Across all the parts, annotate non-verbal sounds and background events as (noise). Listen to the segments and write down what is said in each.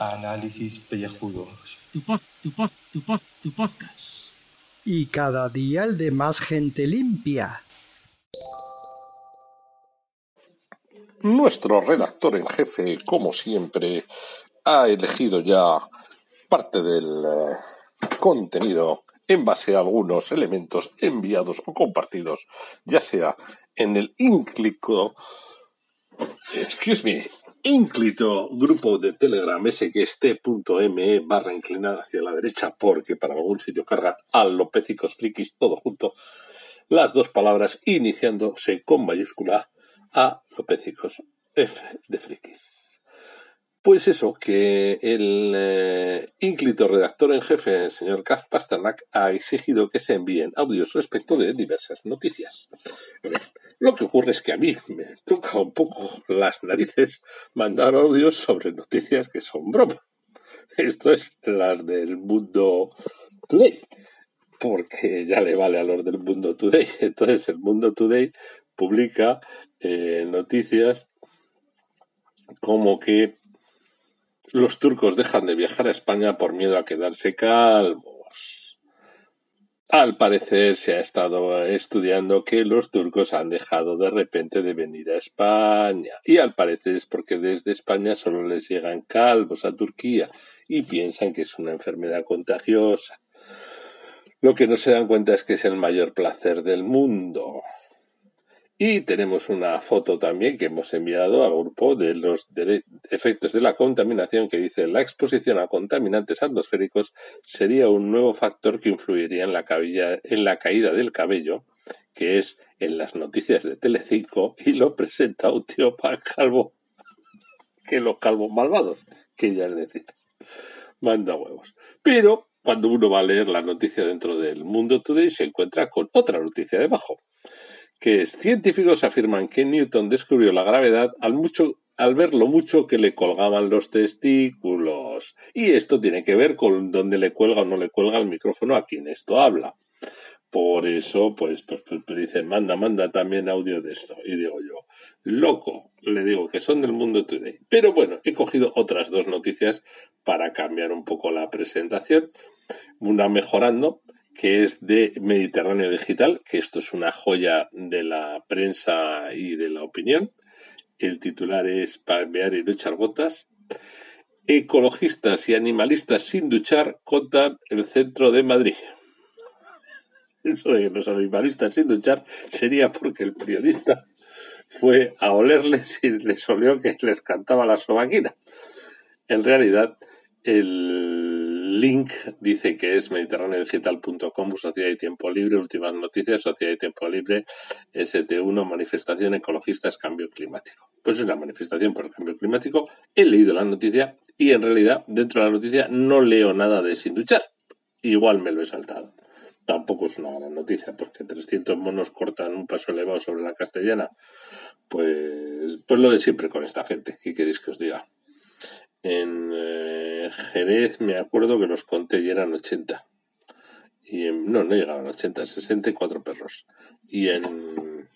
Análisis pellejudos. Tu pod, tu pod, tu pod, tu podcast. Y cada día el de más gente limpia. Nuestro redactor en jefe, como siempre, ha elegido ya parte del eh, contenido en base a algunos elementos enviados o compartidos, ya sea en el ínclito, excuse me, ínclito grupo de Telegram sxt.me barra inclinada hacia la derecha porque para algún sitio carga a Lopecicos Frikis todo junto las dos palabras iniciándose con mayúscula a Lopecicos F de Frikis. Pues eso, que el eh, ínclito redactor en jefe, el señor Kaf Pasternak, ha exigido que se envíen audios respecto de diversas noticias. Lo que ocurre es que a mí me toca un poco las narices mandar audios sobre noticias que son broma. Esto es las del mundo today, porque ya le vale a los del mundo today. (laughs) Entonces el mundo today publica eh, noticias como que los turcos dejan de viajar a España por miedo a quedarse calvos. Al parecer se ha estado estudiando que los turcos han dejado de repente de venir a España. Y al parecer es porque desde España solo les llegan calvos a Turquía y piensan que es una enfermedad contagiosa. Lo que no se dan cuenta es que es el mayor placer del mundo. Y tenemos una foto también que hemos enviado al grupo de los efectos de la contaminación que dice la exposición a contaminantes atmosféricos sería un nuevo factor que influiría en la, en la caída del cabello, que es en las noticias de Telecinco y lo presenta un tío (laughs) para calvo que los calvos malvados, que ya es decir, manda huevos. Pero cuando uno va a leer la noticia dentro del Mundo Today se encuentra con otra noticia debajo que científicos afirman que Newton descubrió la gravedad al, mucho, al ver lo mucho que le colgaban los testículos. Y esto tiene que ver con dónde le cuelga o no le cuelga el micrófono a quien esto habla. Por eso, pues, pues, pues, pues dicen, manda, manda también audio de esto. Y digo yo, loco, le digo que son del mundo today. Pero bueno, he cogido otras dos noticias para cambiar un poco la presentación. Una mejorando, que es de Mediterráneo Digital, que esto es una joya de la prensa y de la opinión. El titular es Palmear y no echar gotas. Ecologistas y animalistas sin duchar contan el centro de Madrid. (laughs) Eso de que los animalistas sin duchar sería porque el periodista fue a olerles y les olió que les cantaba la sobaquina. En realidad, el link dice que es mediterráneodigital.com, Sociedad y Tiempo Libre, últimas noticias, Sociedad y Tiempo Libre, ST1, manifestación ecologistas, cambio climático. Pues es una manifestación por el cambio climático. He leído la noticia y en realidad dentro de la noticia no leo nada de sin duchar. Igual me lo he saltado. Tampoco es una gran noticia porque 300 monos cortan un paso elevado sobre la castellana. Pues, pues lo de siempre con esta gente. ¿Qué queréis que os diga? En eh, Jerez me acuerdo que los conté y eran 80. Y en, no, no llegaban a 80, 64 perros. Y en,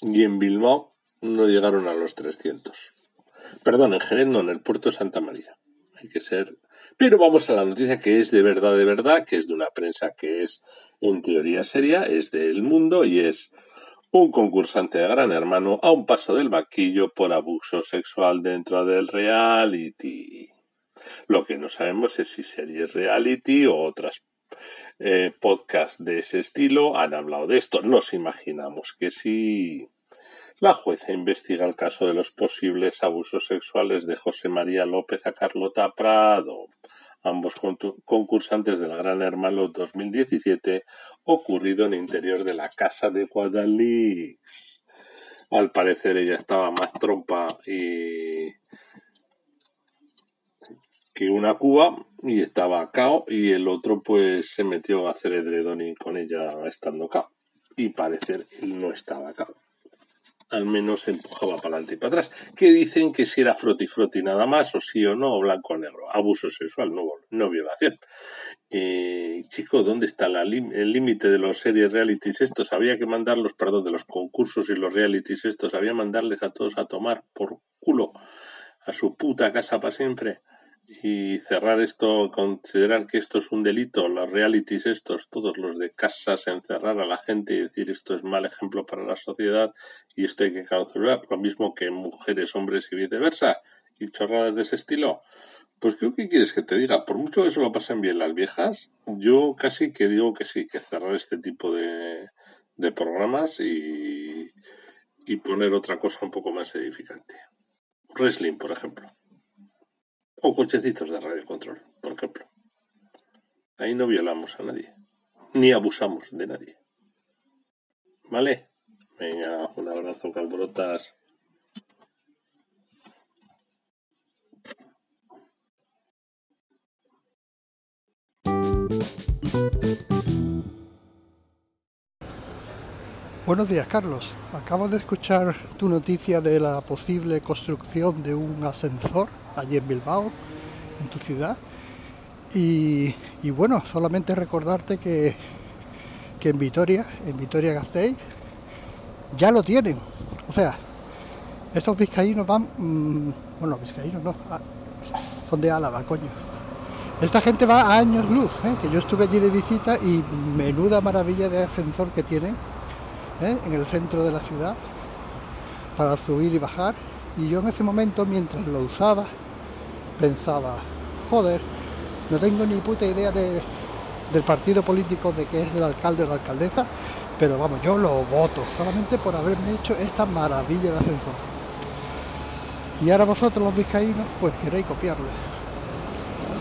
y en Bilbao no llegaron a los 300. Perdón, en Jerez no, en el puerto de Santa María. Hay que ser. Pero vamos a la noticia que es de verdad, de verdad, que es de una prensa que es en teoría seria, es del mundo y es un concursante de Gran Hermano a un paso del vaquillo por abuso sexual dentro del reality. Lo que no sabemos es si series reality o otras eh, podcasts de ese estilo han hablado de esto. Nos imaginamos que sí. La jueza investiga el caso de los posibles abusos sexuales de José María López a Carlota Prado ambos concursantes del Gran Hermano 2017, ocurrido en el interior de la casa de Guadalix. Al parecer ella estaba más trompa y que una cuba y estaba cao y el otro pues se metió a hacer edredón con ella estando cao y parecer él no estaba cao. Al menos empujaba para adelante y para atrás. Que dicen que si era froti froti nada más, o sí o no, o blanco o negro. Abuso sexual, no, no violación. Eh, chico, ¿dónde está la el límite de los series realities estos? Había que mandarlos, perdón, de los concursos y los realities estos, había mandarles a todos a tomar por culo a su puta casa para siempre y cerrar esto, considerar que esto es un delito, los realities estos, todos los de casas, encerrar a la gente y decir esto es mal ejemplo para la sociedad y esto hay que cancelar, lo mismo que mujeres, hombres y viceversa, y chorradas de ese estilo. Pues creo que quieres que te diga, por mucho que se lo pasen bien las viejas, yo casi que digo que sí, que cerrar este tipo de, de programas y, y poner otra cosa un poco más edificante. Wrestling, por ejemplo. O cochecitos de radio control, por ejemplo. Ahí no violamos a nadie, ni abusamos de nadie. ¿Vale? Venga, un abrazo, calbrotas. Buenos días, Carlos. Acabo de escuchar tu noticia de la posible construcción de un ascensor allí en Bilbao, en tu ciudad. Y, bueno, solamente recordarte que, que en Vitoria, en Vitoria Gasteiz, ya lo tienen. O sea, estos vizcaínos van, mm, bueno, vizcaínos no, ah, son de Álava, coño. Esta gente va a años luz, ¿eh? que yo estuve allí de visita y menuda maravilla de ascensor que tienen ¿eh? en el centro de la ciudad para subir y bajar. Y yo en ese momento, mientras lo usaba, pensaba, joder, no tengo ni puta idea del partido político de que es el alcalde o la alcaldesa, pero vamos, yo lo voto solamente por haberme hecho esta maravilla de ascensor. Y ahora vosotros los vizcaínos, pues queréis copiarlo.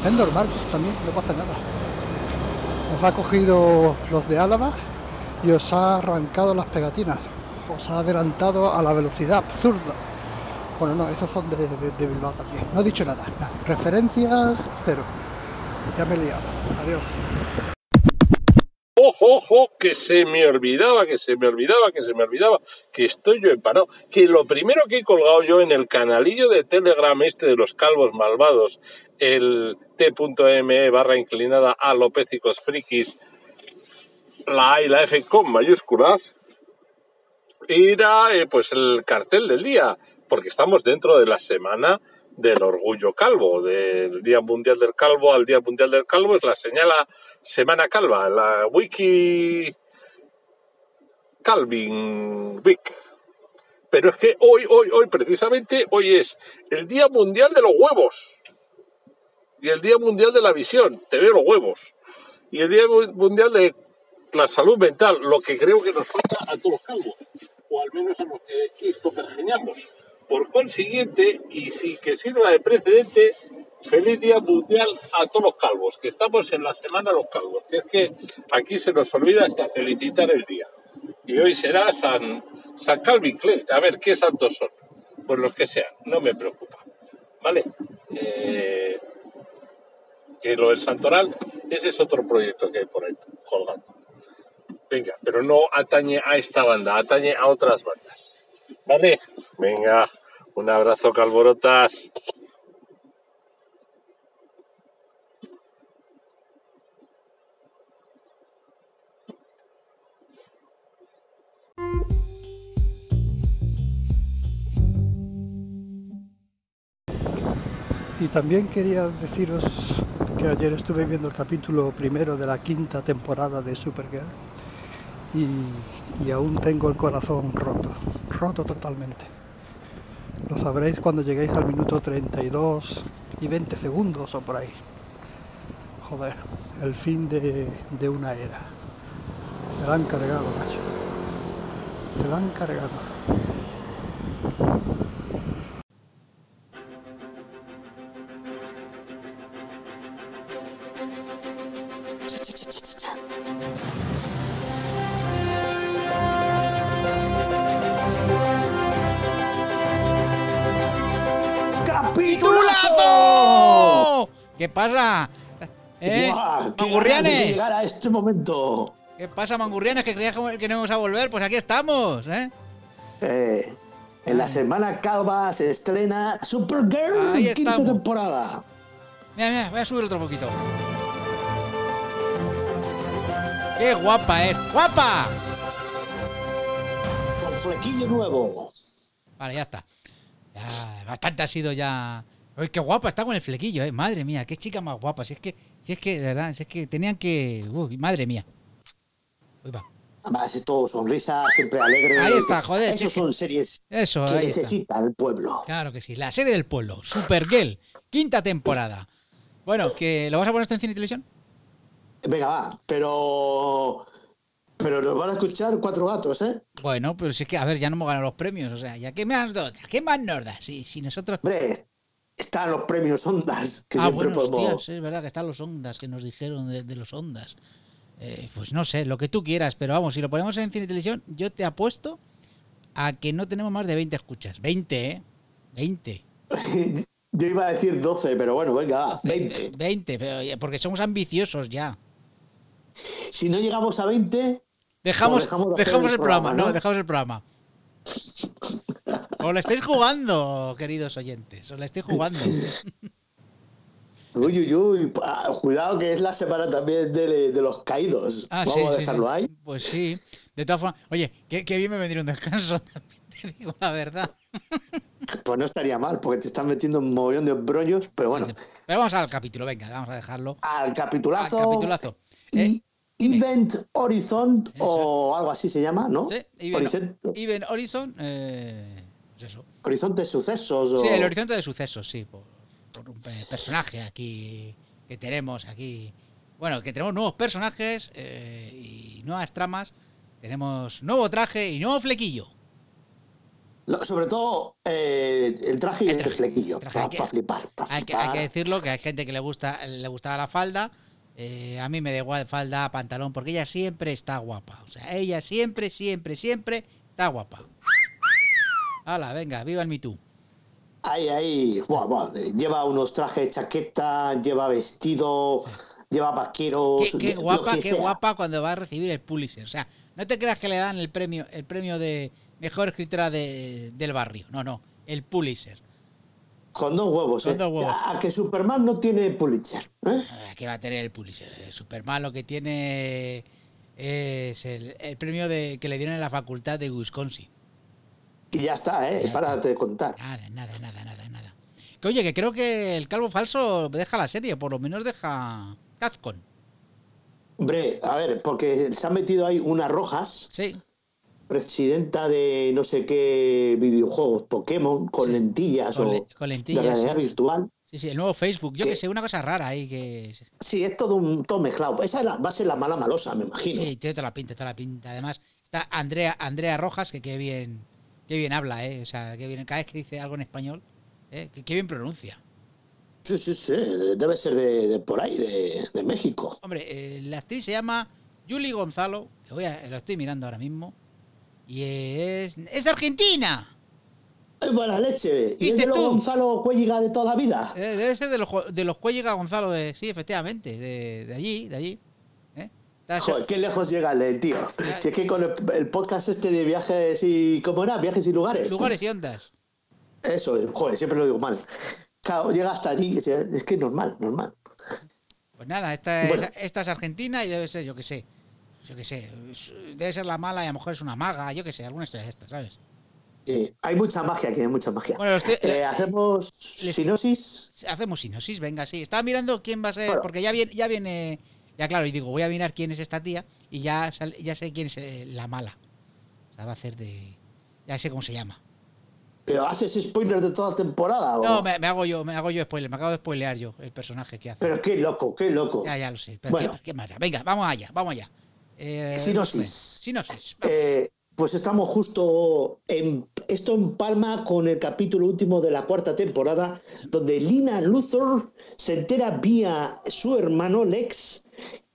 Es normal, también, no pasa nada. Os ha cogido los de Álava y os ha arrancado las pegatinas. Os ha adelantado a la velocidad absurda. Bueno, no, esos son de, Bilbao también. No he dicho nada. Referencias cero. Ya me he liado. Adiós. Ojo, ojo, que se me olvidaba, que se me olvidaba, que se me olvidaba, que estoy yo empanado. Que lo primero que he colgado yo en el canalillo de Telegram este de los calvos malvados, el t.me barra inclinada a lopécicos frikis, la A y la F con mayúsculas, era eh, pues el cartel del día, porque estamos dentro de la semana del orgullo calvo, del Día Mundial del Calvo al Día Mundial del Calvo, es la señala Semana Calva, la Wiki Calvin Week. Pero es que hoy, hoy, hoy, precisamente, hoy es el Día Mundial de los Huevos. Y el Día Mundial de la Visión, te veo los huevos. Y el Día Mundial de la salud mental, lo que creo que nos falta a todos los calvos, o al menos a los que esto pergeñamos. Por consiguiente, y sin que sirva de precedente, feliz día mundial a todos los calvos, que estamos en la semana de los calvos, que es que aquí se nos olvida hasta felicitar el día. Y hoy será San, San Calvin Clay. A ver, ¿qué santos son? Pues los que sean, no me preocupa. ¿Vale? Eh, que lo del santoral, ese es otro proyecto que hay por ahí colgando. Venga, pero no atañe a esta banda, atañe a otras bandas. ¿Vale? Venga, un abrazo, calborotas. Y también quería deciros que ayer estuve viendo el capítulo primero de la quinta temporada de Supergirl y, aún tengo el corazón roto, roto totalmente. Lo sabréis cuando lleguéis al minuto 32 y 20 segundos o por ahí. Joder, el fin de, de una era. Se la han cargado, macho. Se la han cargado. ¿Qué pasa? ¿Eh? ¡Mangurrianes! llegar a este momento. ¿Qué pasa, mangurrianes? Que creías que no íbamos a volver. Pues aquí estamos, ¿eh? Eh, En la semana calva se estrena Supergirl, Ahí quinta estamos. temporada. Mira, mira, voy a subir otro poquito. ¡Qué guapa es! ¡Guapa! Con flequillo nuevo. Vale, ya está. Ya, bastante ha sido ya. Uy, qué guapa está con el flequillo, eh. Madre mía, qué chica más guapa. Si es que, si es que, de verdad, si es que tenían que. Uy, madre mía. Uy, va. Además, es todo sonrisa, siempre alegre. Ahí está, joder, Esas son series Eso, que está. necesita el pueblo. Claro que sí. La serie del pueblo, Supergirl, quinta temporada. Bueno, que ¿lo vas a poner en cine y televisión? Venga, va, pero. Pero nos van a escuchar cuatro gatos, ¿eh? Bueno, pero si es que, a ver, ya no hemos ganado los premios. O sea, ¿ya qué más nos? ¿Qué más nos da? Si, si nosotros. Hombre, están los premios Ondas, que ah, siempre bueno, podemos. hostias, es verdad que están los ondas que nos dijeron de, de los ondas. Eh, pues no sé, lo que tú quieras, pero vamos, si lo ponemos en cine y televisión, yo te apuesto a que no tenemos más de 20 escuchas. 20, ¿eh? 20. (laughs) Yo iba a decir 12, pero bueno, venga, va, 20. Eh, 20, pero, ya- porque somos ambiciosos ya. Si no llegamos a 20, Dejamos, Pues dejamos el el programa, programa, ¿no? ¿no? Dejamos el programa. Os lo estáis jugando, queridos oyentes. Os lo estáis jugando. uy, uy, uy, cuidado que es la semana también de, de los caídos. Ah, Vamos sí, a dejarlo sí. ahí. Pues sí. De todas formas, oye, qué, qué bien me vendría un descanso, (laughs) también te digo la verdad. Pues no estaría mal, porque te están metiendo un mogollón de brollos, pero bueno. Sí. Pero vamos al capítulo, venga, vamos a dejarlo. Al Al capitulazo. capitulazo. y Eh, dime. Event Horizon, Eso. o algo así se llama, ¿no? sí, Even, Horizon- Even Horizon, eh, pues eso. Horizonte Sucesos. O... Sí, el horizonte de sucesos, sí, por, por un pe- personaje aquí que tenemos aquí. Bueno, que tenemos nuevos personajes eh, y nuevas tramas. Tenemos nuevo traje y nuevo flequillo. Lo- sobre todo eh, el traje y El flequillo. el traje, Para hay que- flipar. Hay que, hay flipar. que decirlo que hay gente que le gusta le gustaba la falda. Eh, a mí me da igual falda, pantalón, porque ella siempre está guapa. O sea, ella siempre, siempre, siempre está guapa. Hala, venga, viva el Me Too. Ahí, ahí. Buah, buah, Lleva unos trajes, chaqueta, lleva vestido, lleva vaqueros. Qué, guapa, que qué sea. guapa cuando va a recibir el Pulitzer. O sea, no te creas que le dan el premio, el premio de mejor escritora de- del barrio. No, no, el Pulitzer. Con dos huevos, Con ¿eh? dos huevos. A que Superman no tiene Pulitzer. ¿eh? Ah, ¿Qué va a tener el Pulitzer? Eh, Superman lo que tiene es el, el premio de, que le dieron en la facultad de Wisconsin. Y ya está, ¿eh? Ya Párate de contar. Nada, nada, nada, nada, nada. Que oye, que creo que el calvo falso deja la serie, por lo menos deja Capcom. Hombre, a ver, porque se han metido ahí unas rojas, Sí, presidenta de no sé qué videojuegos, Pokémon, con Sí. lentillas con, o le- con de realidad Sí. virtual. sí, sí, el nuevo Facebook. Yo que sé, una cosa rara ahí que... Sí, es todo un todo mezclado. Esa es la- va a ser la mala malosa, me imagino. Sí, tiene toda la pinta, toda la pinta. Además, está Andrea, Andrea Rojas, que qué bien, qué bien habla, ¿eh? O sea, qué bien, cada vez que dice algo en español, ¿eh? qué bien pronuncia. Sí, sí, sí, debe ser de, de por ahí, de, de México. Hombre, eh, la actriz se llama Julie Gonzalo, que voy a- lo estoy mirando ahora mismo, y es, es argentina. ¡Ay, buena leche! ¿Y es ¿Viste de los tú? Gonzalo Cuelliga de toda la vida? Eh, Debe ser de los, de los Cuelliga Gonzalo, de, sí, efectivamente, de, de allí, de allí. ¿eh? Joder, qué lejos llega el tío. Si es que con el, el podcast este de viajes y... ¿Cómo era? Viajes y lugares. lugares y ondas. Eso, joder, siempre lo digo mal. Claro, llega hasta allí, es que es normal, normal. Pues nada, esta es, esta es argentina y debe ser, yo qué sé, yo qué sé, debe ser la mala y a lo mejor es una maga, yo qué sé, alguna historia de estas, ¿sabes? Sí, hay mucha magia aquí, hay mucha magia. Bueno, te- Eh, hacemos sinosis. hacemos sinosis, venga, sí. Estaba mirando quién va a ser, Bueno. porque ya viene, ya viene, ya claro, y digo, voy a mirar quién es esta tía y ya, sal- ya sé quién es eh, la mala. O sea, va a hacer de, ya sé cómo se llama. ¿Pero haces spoilers de toda temporada? o- No, me, me hago yo, me hago yo spoiler, me acabo de spoilear yo el personaje que hace. Pero qué loco, qué loco. Ya, ya lo sé. Pero Bueno. ¿qué, qué? Venga, vamos allá, vamos allá. Eh, Sinosis. Sinosis. Eh, pues estamos justo en esto en Palma con el capítulo último de la cuarta temporada, donde Lina Luthor se entera vía su hermano Lex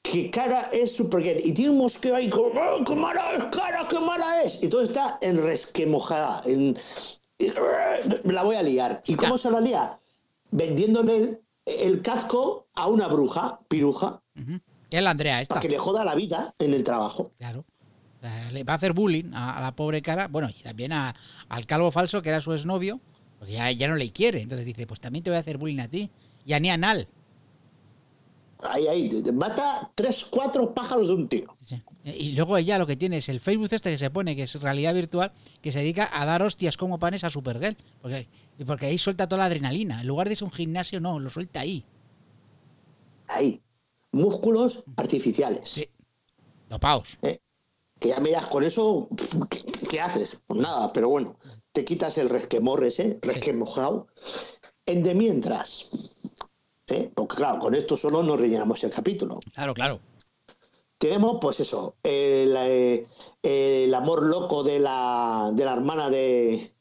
que Cara es Supergirl y tiene un mosqueo ahí como "Oh, ¡qué mala es Cara, qué mala es! Y todo está en resquemojada, en la voy a liar. ¿Y cómo se la lía? Vendiéndole el, el casco a una bruja, piruja, es la Andrea esta. para que le joda la vida en el trabajo. Claro. sea, le va a hacer bullying a, a la pobre cara. Bueno, y también a- al calvo falso, que era su exnovio, porque ya, ya no le quiere. Entonces dice, pues también te voy a hacer bullying a ti. Y a ni a Nal. Ahí, ahí, mata tres, cuatro pájaros de un tiro. Sí. Y luego ella lo que tiene es el Facebook este que se pone, que es realidad virtual, que se dedica a dar hostias como panes a Supergirl. Porque, porque ahí suelta toda la adrenalina. En lugar de ser un gimnasio, no, lo suelta ahí. Ahí. Músculos artificiales. Sí. Dopaos. ¿eh? Que ya miras con eso, ¿qué, qué haces? Pues nada, pero bueno, te quitas el resquemor ese, resquemojado. En de mientras, ¿eh? porque claro, con esto solo no rellenamos el capítulo. Claro, claro. Tenemos, pues eso, el, el amor loco de la, de la hermana de,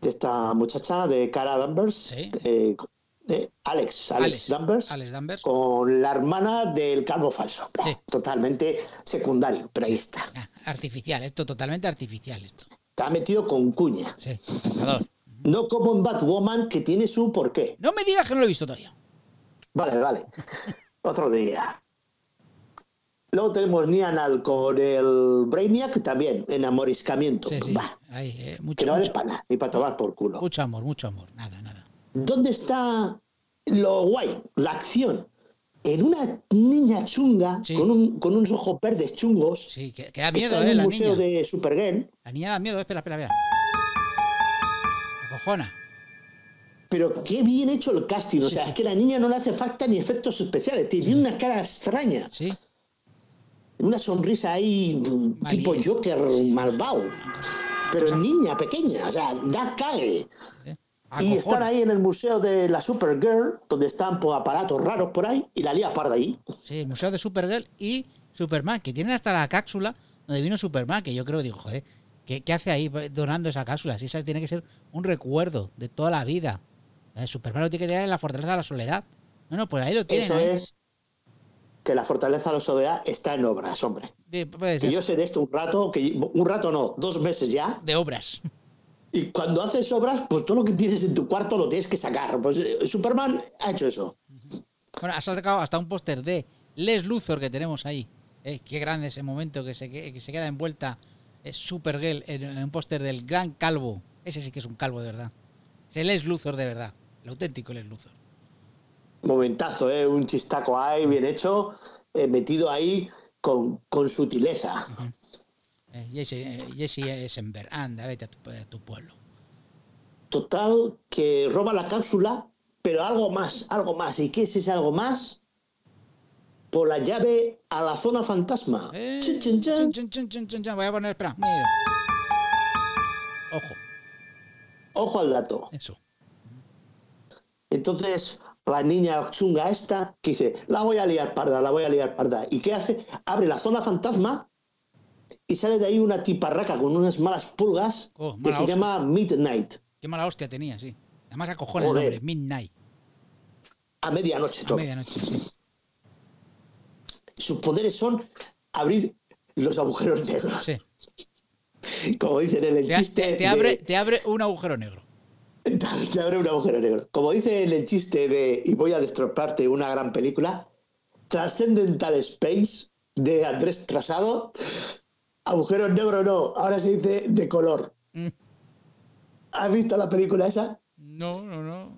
de esta muchacha, de Cara Danvers, Sí. eh, eh, Alex, Alex, Danvers, Alex Danvers. con la hermana del calvo falso. Sí. Totalmente secundario, pero ahí está. Ah, artificial, esto totalmente artificial. Esto. Está metido con cuña. Sí, pensador. No como en Batwoman, que tiene su porqué. No me digas que no lo he visto todavía. Vale, vale. (laughs) Otro día. Luego tenemos Nianal con el Brainiac, también, enamoriscamiento. Sí, sí. Bah, Ahí, eh, que no mucho, para nada, ni para tomar por culo. mucho amor, mucho amor. Nada, nada. ¿Dónde está lo guay? La acción. En una niña chunga, Sí. con, un- con unos ojos verdes chungos, Sí, que, que da miedo, está en eh, un la museo niña. de Supergirl, La niña da miedo, espera, espera, espera. Acojona. pero qué bien hecho el casting. O sea, es que la niña no le hace falta ni efectos especiales. Tiene una cara extraña. Sí. Una sonrisa ahí, tipo Joker malvado. Pero niña pequeña, o sea, da cague. Sí. Y están ahí en el museo de la Supergirl, donde están pues, aparatos raros por ahí, y la lía parda ahí. Sí, Museo de Supergirl y Superman, que tienen hasta la cápsula donde vino Superman, que yo creo, digo, joder, ¿qué, qué hace ahí donando esa cápsula? Si esa tiene que ser un recuerdo de toda la vida. Eh, Superman lo tiene que tener en la fortaleza de la soledad. No, no, pues ahí lo tienen. Eso ahí. es que la fortaleza de la soledad está en obras, hombre. Sí, Que yo sé de esto un rato, que un rato no, dos meses ya. De obras. Y cuando haces obras, pues todo lo que tienes en tu cuarto lo tienes que sacar. Pues eh, Superman ha hecho eso. Bueno, has sacado hasta un póster de Les Luthor que tenemos ahí. Eh, qué grande ese momento que se, que, que se queda envuelta eh, Supergirl en, en un póster del gran calvo. Ese sí que es un calvo de verdad. Es el Les Luthor de verdad. El auténtico Les Luthor. Momentazo, ¿eh? un chistaco ahí, bien hecho, eh, metido ahí con, con sutileza. Jesse Eisenberg. Anda, vete a tu, a tu pueblo. Total, que roba la cápsula, pero algo más, algo más. ¿Y qué es ese algo más? Por la llave a la zona fantasma. Eh, Chin, chin, chin. chun, chun, chun, chun, chun, chun. Voy a poner, espera. mira. Ojo, Ojo al dato. eso. Entonces, la niña chunga esta, que dice, la voy a liar parda, la voy a liar parda. ¿Y qué hace? Abre la zona fantasma y sale de ahí una tiparraca con unas malas pulgas Oh, que se llama Midnight. Qué mala hostia tenía, sí. Además acojona el nombre. Midnight. A medianoche A todo. medianoche, sí. Sus poderes son abrir los agujeros negros. Sí. (laughs) Como dicen en el Te, chiste. te- te de- abre, te abre un agujero negro. (laughs) Te abre un agujero negro. Como dice en el chiste de Y voy a destrozarte una gran película, Transcendental Space de Andrés Trasado, agujeros negros no, ahora se dice de color. Mm. ¿Has visto la película esa? No, no, no.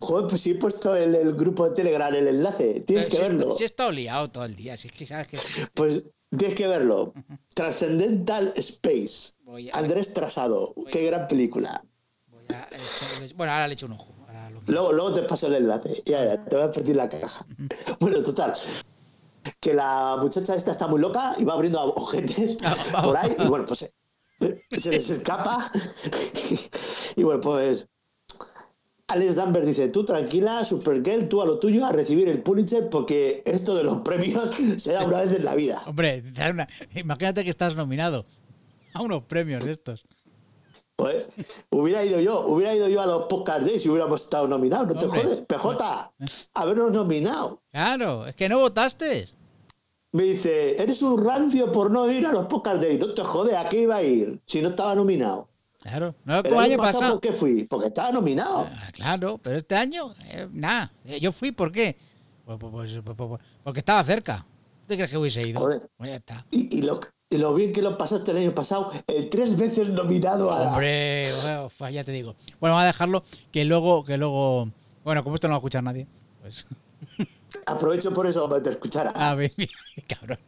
Joder, pues sí he puesto en el grupo de Telegram el enlace. Tienes Eh, que si, verlo. Si he estado liado todo el día, si es que sabes que. (laughs) Pues tienes que verlo. Transcendental Space. Voy a- Andrés Trasado. Qué gran película. Voy a echarle- bueno, ahora le echo un ojo. ahora lo- Luego, luego te paso el enlace. Ya, ya, te voy a partir la caja. Bueno, total. Que la muchacha esta está muy loca y va abriendo ojetes Ah, por ahí. Y bueno, pues eh, se les escapa. (laughs) Y bueno, pues. Alex Danvers dice: Tú tranquila, Supergirl, tú a lo tuyo, a recibir el Pulitzer, porque esto de los premios se da una vez en la vida. Hombre, una- imagínate que estás nominado a unos premios de estos. Pues, hubiera ido yo, hubiera ido yo a los Podcast Days si hubiéramos estado nominados. No te jodes. PJ, habernos nominado. Claro, es que no votaste. Me dice, eres un rancio por no ir a los Podcast Days. No te jodes, ¿a qué iba a ir? Si no estaba nominado. Claro, no como año pasado, pasado. ¿por qué fui? Porque estaba nominado. Ah, claro, pero este año, eh, nada. Eh, Yo fui, ¿por qué? Pues, pues, porque estaba cerca. ¿Tú crees que hubiese ido? Joder. Ya está. Y, y lo, y lo bien que lo pasaste el año pasado, tres veces nominado a la- Hombre, uf, ya te digo. Bueno, vamos a dejarlo que luego, que luego. Bueno, como esto no lo va a escuchar nadie, pues. (laughs) Aprovecho por eso para te escuchar. A ver, (laughs) cabrón.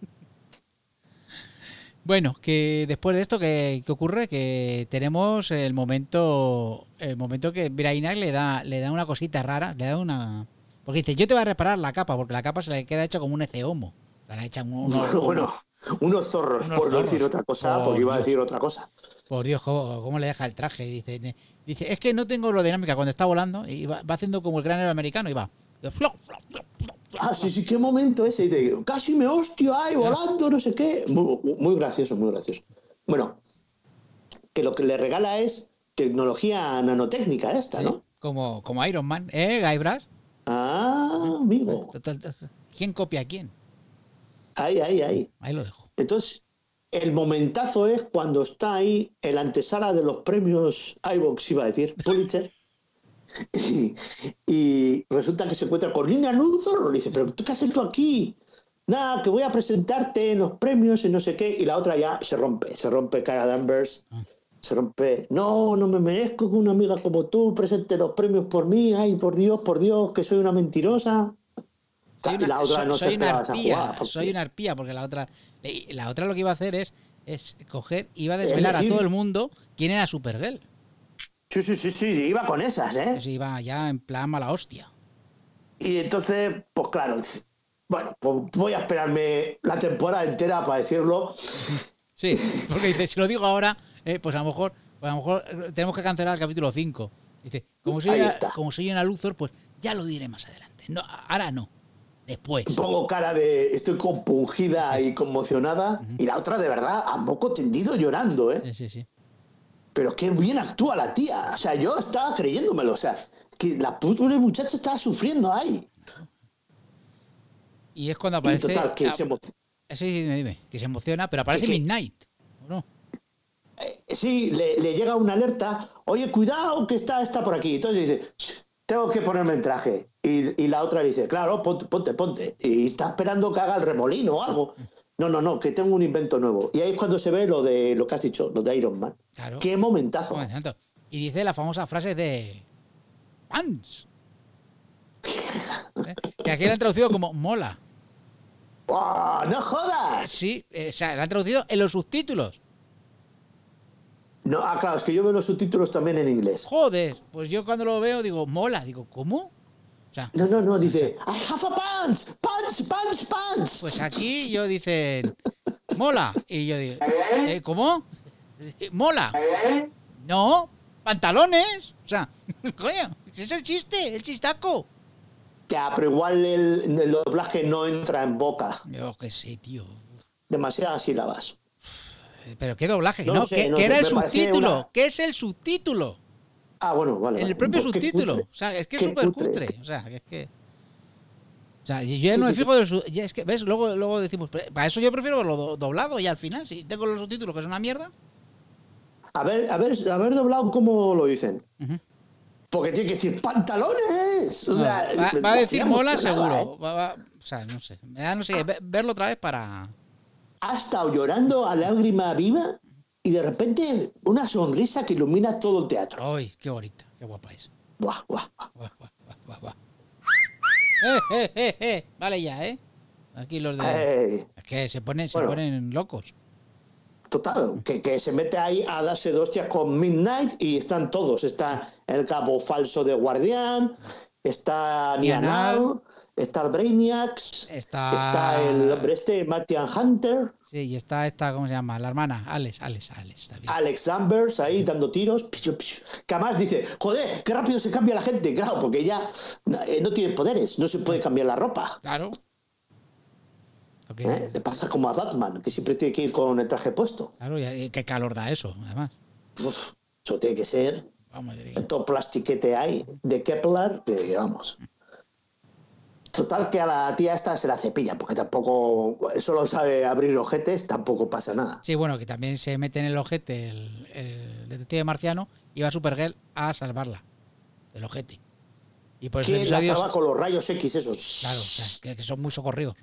Bueno, que después de esto, ¿qué, qué ocurre? Que tenemos el momento. El momento que Brainiac le da, le da una cosita rara, le da una. Porque dice, yo te voy a reparar la capa, porque la capa se le queda hecha como un eceomo. Se la echa un- Bueno, unos zorros, Unos por no decir otra cosa, Oh, porque iba a decir otra cosa. Por Dios, ¿cómo, cómo le deja el traje? Dice, dice, es que no tengo aerodinámica cuando está volando y va, va haciendo como el gran americano y va. flop, flop, flop. Ah, sí, sí, qué momento ese. Dice, casi me hostia, ay, volando, no sé qué. Muy, muy gracioso, muy gracioso. Bueno, que lo que le regala es tecnología nanotécnica esta, Sí, ¿no? Como, como Iron Man, ¿eh, Guybrush? Ah, amigo. ¿Quién copia a quién? Ahí, ahí, ahí. Ahí lo dejo. Entonces, el momentazo es cuando está ahí el antesala de los premios iVox, iba a decir, Pulitzer. Y, y resulta que se encuentra con Lina Luthor. Le dice, ¿pero tú qué haces tú aquí? Nada, que voy a presentarte en los premios y no sé qué. Y la otra ya se rompe, se rompe cara Danvers. Se rompe. No, no me merezco que una amiga como tú presente los premios por mí. Ay, por Dios, por Dios, que soy una mentirosa. Soy una, la otra soy- no soy se una esperaba esa arpía, porque- soy una arpía, porque la otra, la otra lo que iba a hacer es, es coger, iba a desvelar a todo el mundo quién era Supergirl. Sí, sí, sí, sí, iba con esas, ¿eh? Pues iba ya en plan mala hostia. Y entonces, pues claro, bueno, pues voy a esperarme la temporada entera para decirlo. (laughs) Sí, porque dice, si lo digo ahora, eh, pues a lo mejor, pues a lo mejor eh, tenemos que cancelar el capítulo 5. Dice, como soy, una, como soy una Luthor, pues ya lo diré más adelante. No, ahora no. Después. Pongo cara de estoy compungida y conmocionada. Y la otra, de verdad, a moco tendido llorando, ¿eh? Sí, sí, sí. Pero qué bien actúa la tía. O sea, yo estaba creyéndomelo. O sea, que la pobre muchacha estaba sufriendo ahí. Y es cuando Y aparece. total, que se emo- Sí, sí, dime, dime, que se emociona, pero aparece Que- Midnight. ¿o no? eh, sí, le, le llega una alerta. Oye, cuidado, que está, está por aquí. Entonces dice, "Shh, tengo que ponerme en traje. Y, y la otra le dice, claro, ponte, ponte, ponte. Y está esperando que haga el remolino o algo. No, no, no, que tengo un invento nuevo. Y ahí es cuando se ve lo de lo que has dicho, lo de Iron Man. Claro. Qué momentazo. Y dice la famosa frase de. ¿Eh? (laughs) Que aquí la han traducido como mola. ¡Oh, ¡No jodas! Sí, eh, o sea, la han traducido en los subtítulos. No, ah, claro, es que yo veo los subtítulos también en inglés. Joder, pues yo cuando lo veo digo, mola. Digo, ¿cómo? O sea, No, no, no, dice, I have a pants, pants, pants, pants. pues aquí yo dicen, mola. Y yo digo, "Eh, ¿cómo? Mola. No, pantalones. O sea, (laughs) coño, ese es el chiste, el chistaco. Ya, pero igual el, el doblaje no entra en boca. Yo qué sé, tío. Demasiadas sílabas. Eh, Pero qué doblaje, No ¿no? sé, ¿Qué, no qué sé, era el subtítulo? una- ¿Qué es el subtítulo? Ah, bueno, vale. El vale. propio Pues subtítulo. O sea, es que es súper cutre. cutre. O sea, es que. O sea, yo ya Sí, no me sí, fijo del su- ya es que, ¿ves? Luego, luego decimos, "Pero para eso yo prefiero verlo do- doblado y al final, si tengo los subtítulos que es una mierda. A ver, a ver, a ver doblado cómo lo dicen. Porque tiene que decir pantalones. O sea, va, a decir mola seguro. ¿eh? Va- va- o sea, no sé. Me da, no sé, ve- verlo otra vez para. Ha estado llorando a lágrima viva y de repente una sonrisa que ilumina todo el teatro. ¡Ay, qué bonita! ¡Qué guapa es! Buah, buah, buah. Guau, guau. ¡Eh, eh, eh, eh! Vale ya, ¿eh? Aquí los de. Eh, Es que se ponen, se Bueno. ponen locos. total, que, que se mete ahí a darse de hostias con Midnight y están todos. Está el cabo falso de Guardián, está Nianal. Está el Brainiacs, Está- está el hombre este, Mattian Hunter, Sí, y está esta, ¿cómo se llama? La hermana, Alex, Alex, Alex, está bien. Alex Danvers ahí dando tiros. Que además dice, joder, qué rápido se cambia la gente. Claro, porque ella eh, no tiene poderes, no se puede cambiar la ropa. Claro. Porque, ¿eh? Le pasa como a Batman, que siempre tiene que ir con el traje puesto. Claro, y, y qué calor da eso, además. Uf, eso tiene que ser Todo plastiquete hay de Kepler, que vamos. Total que a la tía esta se la cepilla, porque tampoco solo sabe abrir ojetes, tampoco pasa nada. Sí, bueno, que también se mete en el ojete el, el detective marciano y va Supergirl a salvarla del ojete. Y por eso la salva con los rayos X esos. Claro, o sea, que, que son muy socorridos.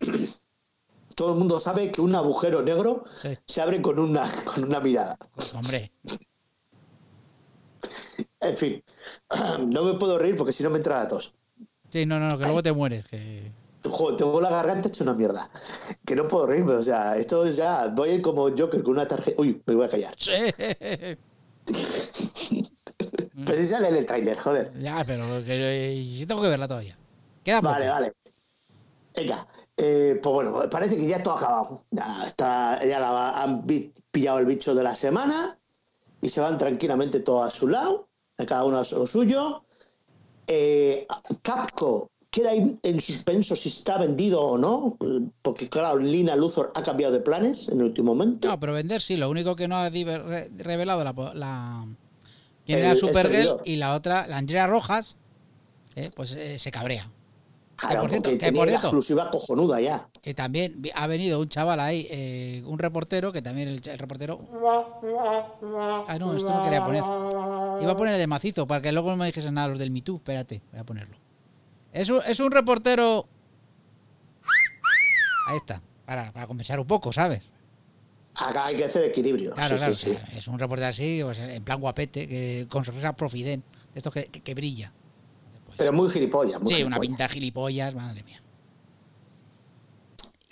(clears throat) todo el mundo sabe que un agujero negro Sí. se abre con una, con una mirada. Pues, hombre, En fin, (clears throat) no me puedo reír porque si no me entra la tos. sí, no, no, que luego te mueres. Que... Joder, tengo la garganta hecha una mierda. Que no puedo reírme, o sea, esto es ya. Voy a ir como Joker con una tarjeta. Uy, me voy a callar. Sí. (laughs) Pero si sale en el tráiler, joder. Ya, pero que, eh, yo tengo que verla todavía. Queda poco. Vale, vale. Venga, eh, pues bueno, parece que ya todo ha acabado. Ya, está, ya la, han pillado el bicho de la semana y se van tranquilamente todos a su lado, cada uno lo suyo. Eh, Capco queda ahí en suspenso si está vendido o no, porque claro, Lina Luthor ha cambiado de planes en el último momento. No, pero vender sí. Lo único que no ha revelado la, la quién El- era Supergirl y la otra, la Andrea Rojas, eh, pues eh, se cabrea. Claro, por cierto, que por cierto- exclusiva cojonuda ya. Que también ha venido un chaval ahí, eh, un reportero, que también el, el reportero. Ah, no, esto no quería poner. Iba a poner el de macizo para que luego no me dijesen nada los del MeToo. Espérate, voy a ponerlo. Es un, es un reportero. Ahí está, para, para compensar un poco, ¿sabes? Acá hay que hacer equilibrio. Claro, Sí, claro. sí, o sea, Es un reportero así, pues, en plan guapete, que, con sonrisa profiden, de estos que, que- que brilla. Pues, Pero muy gilipollas. Muy sí, una pinta de gilipollas, madre mía.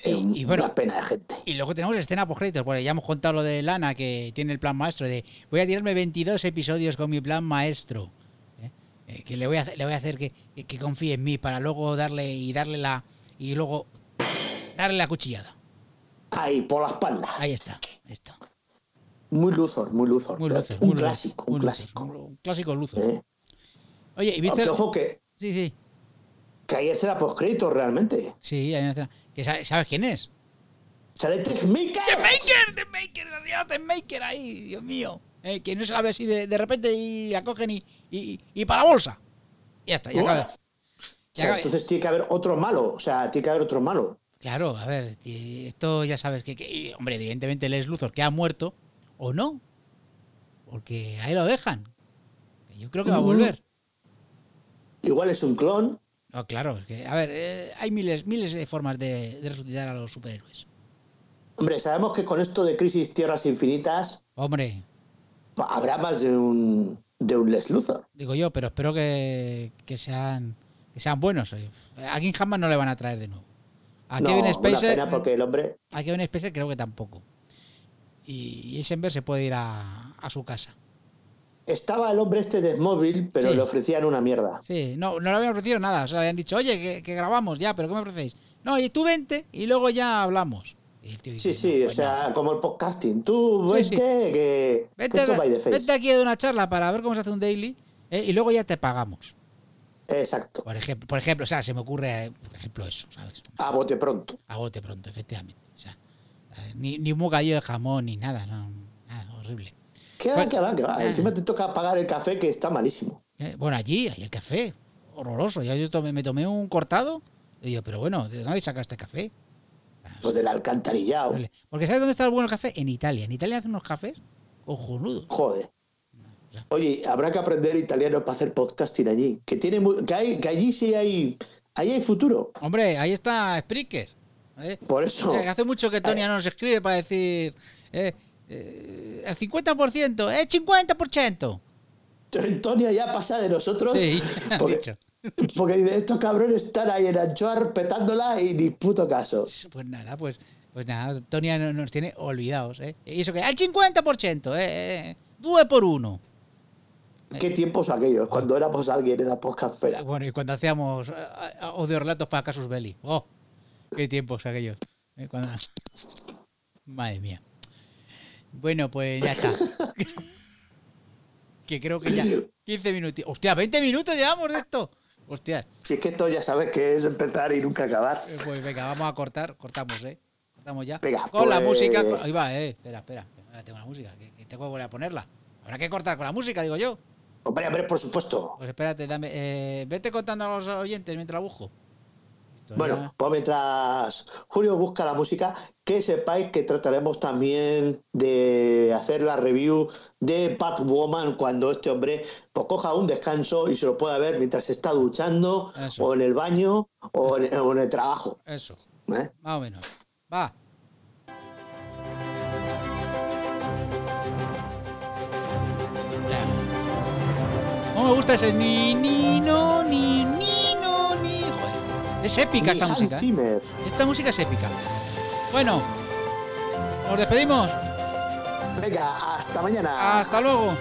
Y- y bueno, una pena de gente. Y luego tenemos escena post créditos, porque ya hemos contado lo de Lana, que tiene el plan maestro de voy a tirarme 22 episodios con mi plan maestro. ¿eh? Eh, que le voy a hacer, le voy a hacer que, que- confíe en mí para luego darle y darle la y luego darle la cuchillada. Ahí, por la espalda. Ahí está, está. Muy Luthor, muy Luthor. Muy luces, un muy clásico, un clásico. un clásico. ¿eh? Oye, ¿y viste? Aunque, el- ojo que, Sí, sí. Que ayer será postcrédito realmente. Sí, hay una escena. Que sa- ¿Sabes quién es? Sale. ¡The Maker! ¡The Maker! ¡La señora The Maker ahí! ¡Dios mío! Eh, que no se la ve así de, de repente y la cogen y, y, y para la bolsa. Ya está, ya acaba. O sea, entonces tiene que haber otro malo. O sea, tiene que haber otro malo. Claro, a ver, esto ya sabes que, que- y, hombre, evidentemente Les Luthor que ha muerto o no, porque ahí lo dejan. Yo creo que va a volver. Igual es un clon. No, claro, es que, a ver, eh, hay miles, miles de formas de, de resucitar a los superhéroes. Hombre, sabemos que con esto de Crisis Tierras Infinitas Hombre, habrá más de un, de un Les Luthor. digo yo, pero espero que, que sean que sean buenos. A King Hammond no le van a traer de nuevo. A no, Kevin una Spacer, pena porque el hombre... a Kevin Spacer creo que tampoco. Y Eisenberg se puede ir a, a su casa. Estaba el hombre este de Smallville, pero Sí. le ofrecían una mierda. Sí, no, no le habían ofrecido nada. O sea, le habían dicho, oye, que, que grabamos ya, pero ¿qué me ofrecéis? No, y tú vente y luego ya hablamos. Y el tío Sí, dice, sí, "No, o sea, no". como el podcasting. Tú vente, sí. que, que Vete, esto va de face. vete aquí a una charla para ver cómo se hace un daily eh, y luego ya te pagamos. Exacto. Por ejemplo, por ejemplo, o sea, se me ocurre, eh, por ejemplo, eso, ¿sabes? A bote pronto. A bote pronto, efectivamente. O sea, eh, ni, ni un bocadillo de jamón ni nada, no, nada, horrible. ¿Qué va, qué va, qué va? ah. Encima te toca pagar el café que está malísimo. Eh, Bueno, allí, hay el café, horroroso. Ya yo tomé- me tomé un cortado y yo, pero bueno, ¿de dónde sacaste café? Pues del alcantarillado. Porque ¿sabes dónde está el bueno café? En Italia. En Italia hacen unos cafés cojonudos. Joder. Oye, habrá que aprender italiano para hacer podcasting allí. Que tiene que, hay, que allí sí hay. Ahí hay futuro. Hombre, ahí está Spreaker. ¿eh? Por eso. Eh, hace mucho que Tonia no nos escribe para decir eh, eh, el 50%, eh, 50%. Antonia ya pasa de nosotros. Sí, (laughs) porque, dicho. porque dice, estos cabrones están ahí en Anchoar petándola y ni puto caso. Pues nada, pues, pues nada, Tonia no- nos tiene olvidados. ¿eh? Y eso que al 50%, eh, eh, due por uno. Qué tiempos aquellos, cuando éramos alguien en la podcastfera. Bueno, y cuando hacíamos eh, eh, audio relatos para Casus Belli. ¡Oh! ¡Qué tiempos aquellos! Eh, cuando- Madre mía. Bueno, pues ya está. (laughs) que creo que ya 15 minutos. ¡Hostia! ¡20 minutos llevamos de esto! ¡Hostia! Si es que esto ya sabes que es empezar y nunca acabar. Eh, Pues venga, vamos a cortar. Cortamos, ¿eh? Cortamos ya. Venga, con la pues- música. Ahí va, eh. Espera, espera. Ahora tengo la música. Que, que tengo que volver a ponerla. Habrá que cortar con la música, digo yo. Hombre, hombre, por supuesto. Pues espérate, dame. eh, vete contando a los oyentes mientras la busco. Esto Bueno, ya- pues mientras Julio busca la música, que sepáis que trataremos también de hacer la review de Batwoman cuando este hombre pues, coja un descanso y se lo pueda ver mientras se está duchando Eso. o en el baño o en, o en el trabajo. Eso, ¿eh? más o menos. Va. No me gusta ese ni ni no Es épica esta Hans música. ¿eh? Zimmer. Esta música es épica. Bueno, nos despedimos. Venga, hasta mañana. Hasta luego.